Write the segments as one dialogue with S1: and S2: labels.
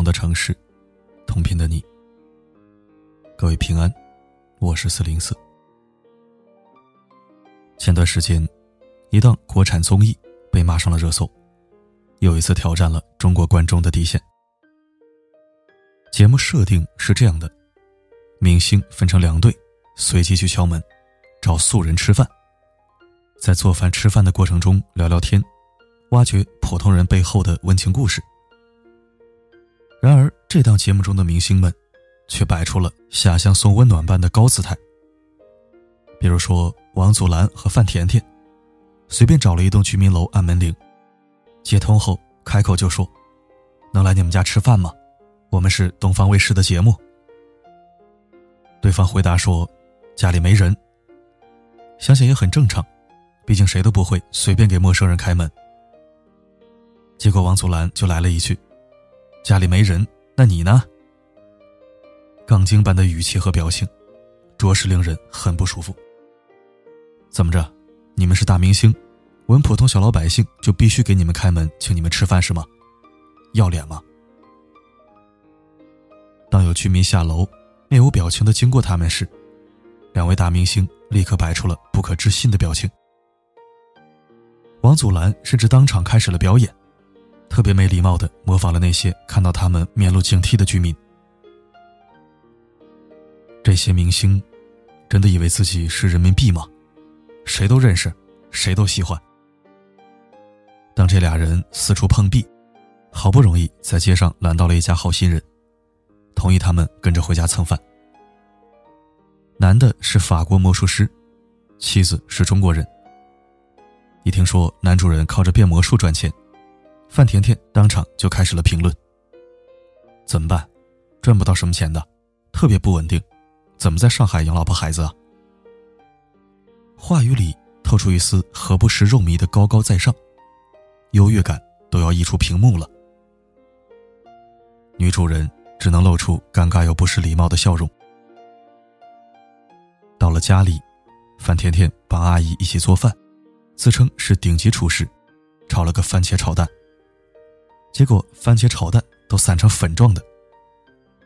S1: 同的城市，同频的你。各位平安，我是四零四。前段时间，一档国产综艺被骂上了热搜，又一次挑战了中国观众的底线。节目设定是这样的：明星分成两队，随机去敲门，找素人吃饭，在做饭吃饭的过程中聊聊天，挖掘普通人背后的温情故事。然而，这档节目中的明星们，却摆出了下乡送温暖般的高姿态。比如说，王祖蓝和范甜甜，随便找了一栋居民楼按门铃，接通后开口就说：“能来你们家吃饭吗？我们是东方卫视的节目。”对方回答说：“家里没人。”想想也很正常，毕竟谁都不会随便给陌生人开门。结果王祖蓝就来了一句。家里没人，那你呢？杠精般的语气和表情，着实令人很不舒服。怎么着？你们是大明星，我们普通小老百姓就必须给你们开门，请你们吃饭是吗？要脸吗？当有居民下楼，面无表情的经过他们时，两位大明星立刻摆出了不可置信的表情。王祖蓝甚至当场开始了表演。特别没礼貌的模仿了那些看到他们面露警惕的居民。这些明星，真的以为自己是人民币吗？谁都认识，谁都喜欢。当这俩人四处碰壁，好不容易在街上拦到了一家好心人，同意他们跟着回家蹭饭。男的是法国魔术师，妻子是中国人。一听说男主人靠着变魔术赚钱。范甜甜当场就开始了评论：“怎么办？赚不到什么钱的，特别不稳定，怎么在上海养老婆孩子啊？”话语里透出一丝何不食肉糜的高高在上，优越感都要溢出屏幕了。女主人只能露出尴尬又不失礼貌的笑容。到了家里，范甜甜帮阿姨一起做饭，自称是顶级厨师，炒了个番茄炒蛋。结果番茄炒蛋都散成粉状的，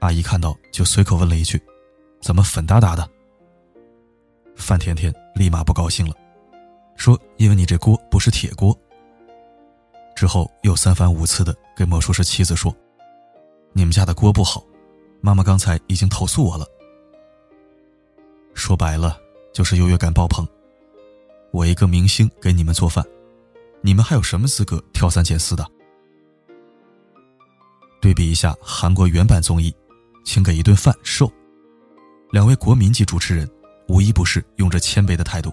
S1: 阿姨看到就随口问了一句：“怎么粉哒哒的？”范甜甜立马不高兴了，说：“因为你这锅不是铁锅。”之后又三番五次的跟魔术师妻子说：“你们家的锅不好，妈妈刚才已经投诉我了。”说白了就是优越感爆棚。我一个明星给你们做饭，你们还有什么资格挑三拣四的？对比一下韩国原版综艺，请给一顿饭瘦，两位国民级主持人无一不是用着谦卑的态度。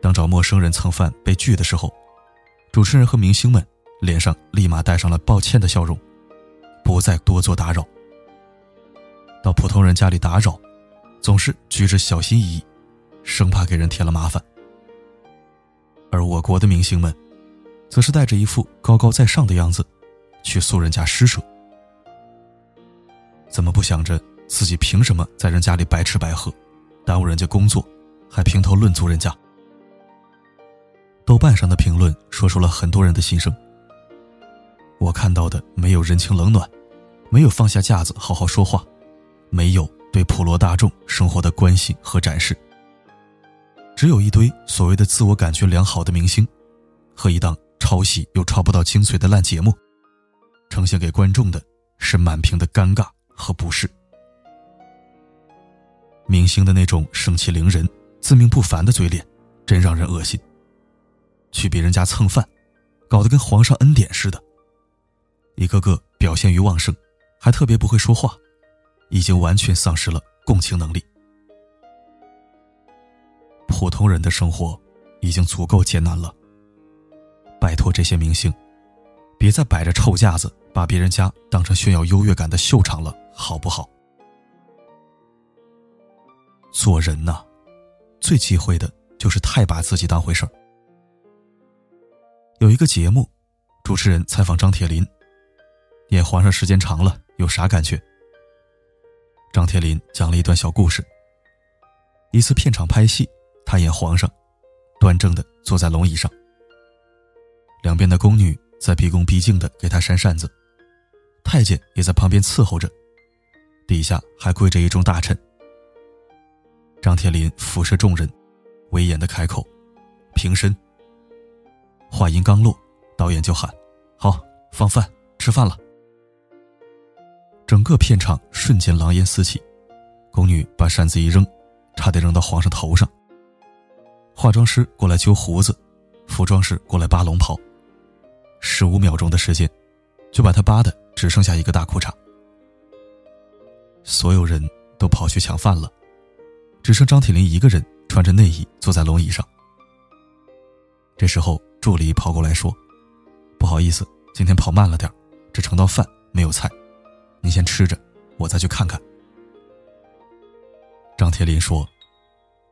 S1: 当找陌生人蹭饭被拒的时候，主持人和明星们脸上立马带上了抱歉的笑容，不再多做打扰。到普通人家里打扰，总是举止小心翼翼，生怕给人添了麻烦。而我国的明星们，则是带着一副高高在上的样子。去素人家施舍，怎么不想着自己凭什么在人家里白吃白喝，耽误人家工作，还评头论足人家？豆瓣上的评论说出了很多人的心声。我看到的没有人情冷暖，没有放下架子好好说话，没有对普罗大众生活的关心和展示，只有一堆所谓的自我感觉良好的明星，和一档抄袭又抄不到精髓的烂节目。呈现给观众的是满屏的尴尬和不适。明星的那种盛气凌人、自命不凡的嘴脸，真让人恶心。去别人家蹭饭，搞得跟皇上恩典似的，一个个表现欲旺盛，还特别不会说话，已经完全丧失了共情能力。普通人的生活已经足够艰难了，拜托这些明星，别再摆着臭架子。把别人家当成炫耀优越感的秀场了，好不好？做人呐，最忌讳的就是太把自己当回事儿。有一个节目，主持人采访张铁林，演皇上时间长了，有啥感觉？张铁林讲了一段小故事。一次片场拍戏，他演皇上，端正的坐在龙椅上，两边的宫女在毕恭毕敬的给他扇扇子。太监也在旁边伺候着，底下还跪着一众大臣。张铁林俯视众人，威严的开口：“平身。”话音刚落，导演就喊：“好，放饭，吃饭了。”整个片场瞬间狼烟四起，宫女把扇子一扔，差点扔到皇上头上。化妆师过来揪胡子，服装师过来扒龙袍，十五秒钟的时间，就把他扒的只剩下一个大裤衩。所有人都跑去抢饭了，只剩张铁林一个人穿着内衣坐在龙椅上。这时候，助理跑过来说：“不好意思，今天跑慢了点这盛道饭没有菜。”你先吃着，我再去看看。张铁林说：“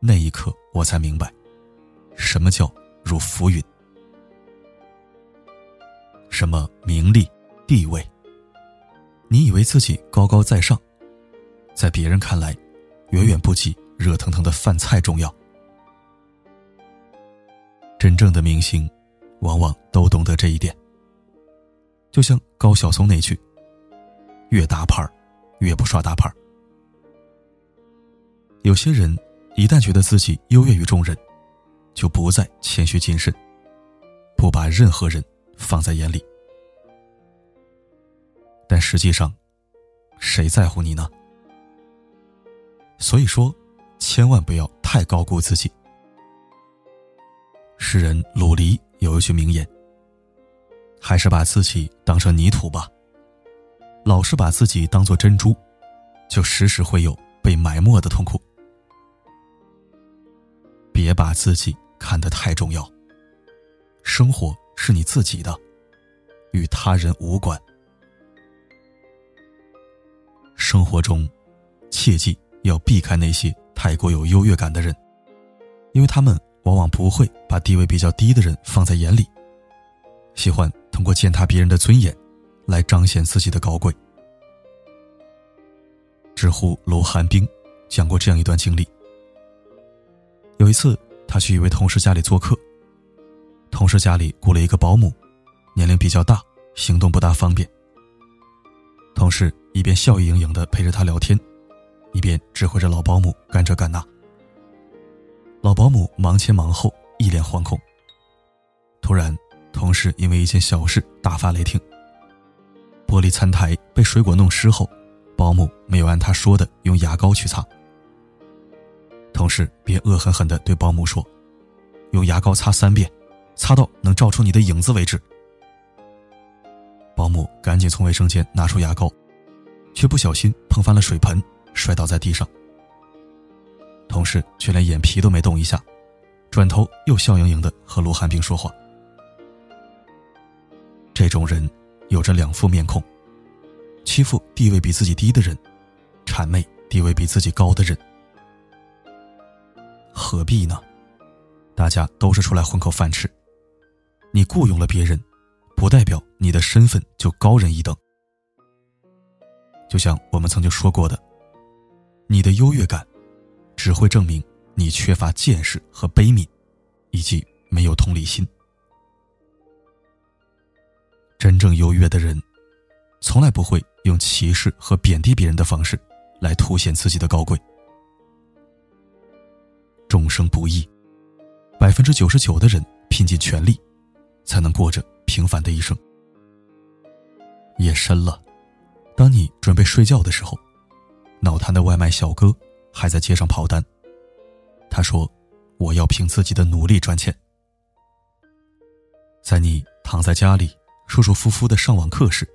S1: 那一刻，我才明白，什么叫如浮云，什么名利地位。你以为自己高高在上，在别人看来，远远不及热腾腾的饭菜重要。真正的明星，往往都懂得这一点。就像高晓松那句。”越大牌越不耍大牌有些人一旦觉得自己优越于众人，就不再谦虚谨慎，不把任何人放在眼里。但实际上，谁在乎你呢？所以说，千万不要太高估自己。诗人鲁离有一句名言：“还是把自己当成泥土吧。”老是把自己当做珍珠，就时时会有被埋没的痛苦。别把自己看得太重要。生活是你自己的，与他人无关。生活中，切记要避开那些太过有优越感的人，因为他们往往不会把地位比较低的人放在眼里，喜欢通过践踏别人的尊严。来彰显自己的高贵。知乎卢寒冰讲过这样一段经历：有一次，他去一位同事家里做客，同事家里雇了一个保姆，年龄比较大，行动不大方便。同事一边笑意盈盈的陪着他聊天，一边指挥着老保姆干这干那。老保姆忙前忙后，一脸惶恐。突然，同事因为一件小事大发雷霆。玻璃餐台被水果弄湿后，保姆没有按他说的用牙膏去擦。同事便恶狠狠地对保姆说：“用牙膏擦三遍，擦到能照出你的影子为止。”保姆赶紧从卫生间拿出牙膏，却不小心碰翻了水盆，摔倒在地上。同事却连眼皮都没动一下，转头又笑盈盈地和卢寒冰说话。这种人。有着两副面孔，欺负地位比自己低的人，谄媚地位比自己高的人，何必呢？大家都是出来混口饭吃，你雇佣了别人，不代表你的身份就高人一等。就像我们曾经说过的，你的优越感，只会证明你缺乏见识和悲悯，以及没有同理心。真正优越的人，从来不会用歧视和贬低别人的方式来凸显自己的高贵。众生不易，百分之九十九的人拼尽全力，才能过着平凡的一生。夜深了，当你准备睡觉的时候，脑瘫的外卖小哥还在街上跑单。他说：“我要凭自己的努力赚钱。”在你躺在家里。舒舒服服的上网课时，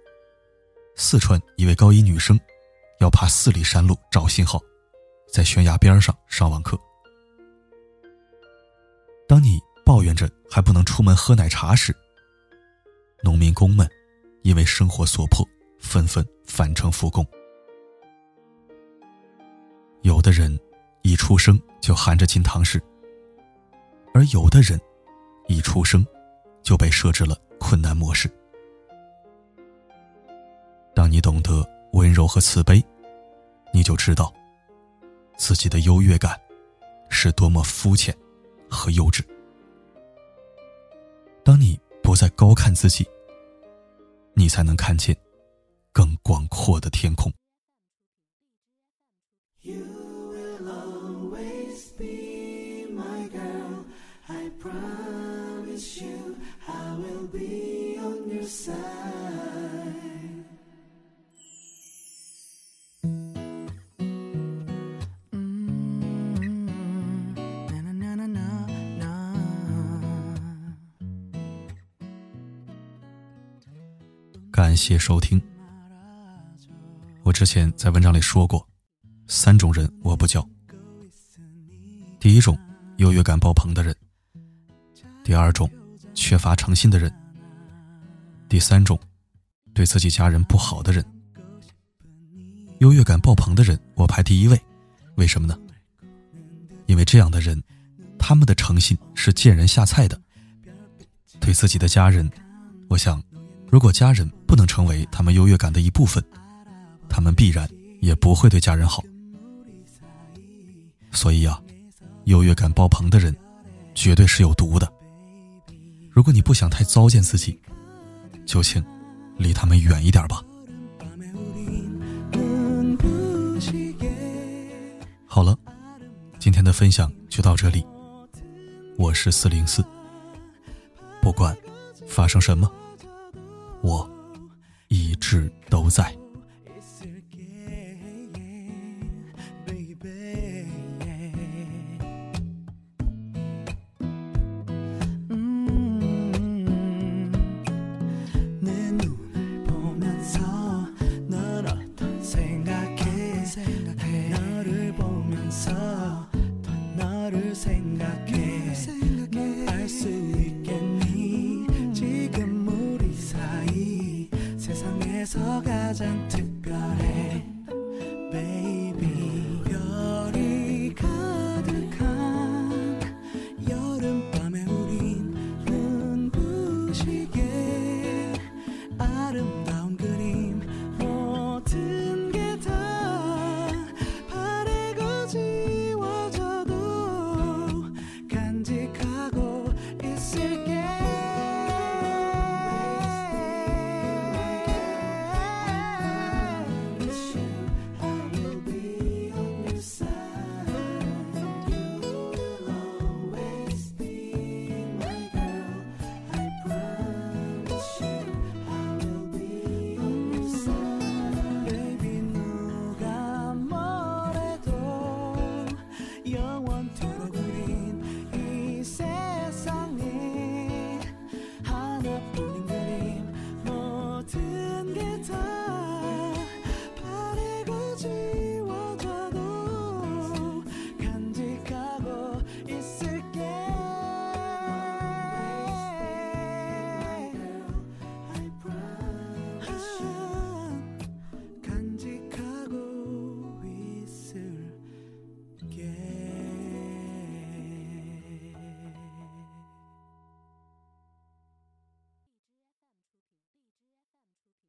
S1: 四川一位高一女生要爬四里山路找信号，在悬崖边上上网课。当你抱怨着还不能出门喝奶茶时，农民工们因为生活所迫，纷纷返程复工。有的人一出生就含着金汤匙，而有的人一出生就被设置了困难模式。当你懂得温柔和慈悲，你就知道自己的优越感是多么肤浅和幼稚。当你不再高看自己，你才能看见更广
S2: 阔的天空。感谢收听。我之前在文章里说过，三种人我不交。第一种，优越感爆棚的人；第二种，缺乏诚信的人；第三种，对自己家人不好的人。优越感爆棚的人，我排第一位。为什么呢？因为这样的人，他们的诚信是见人下菜的。对自己的家人，我想。如果家人不能成为他们优越感的一部分，他们必然也不会对家人好。所以啊，优越感爆棚的人，绝对是有毒的。如果你不想太糟践自己，就请离他们远一点吧。好了，今天的分享就到这里。我是四零四，不管发生什么。我一直都在。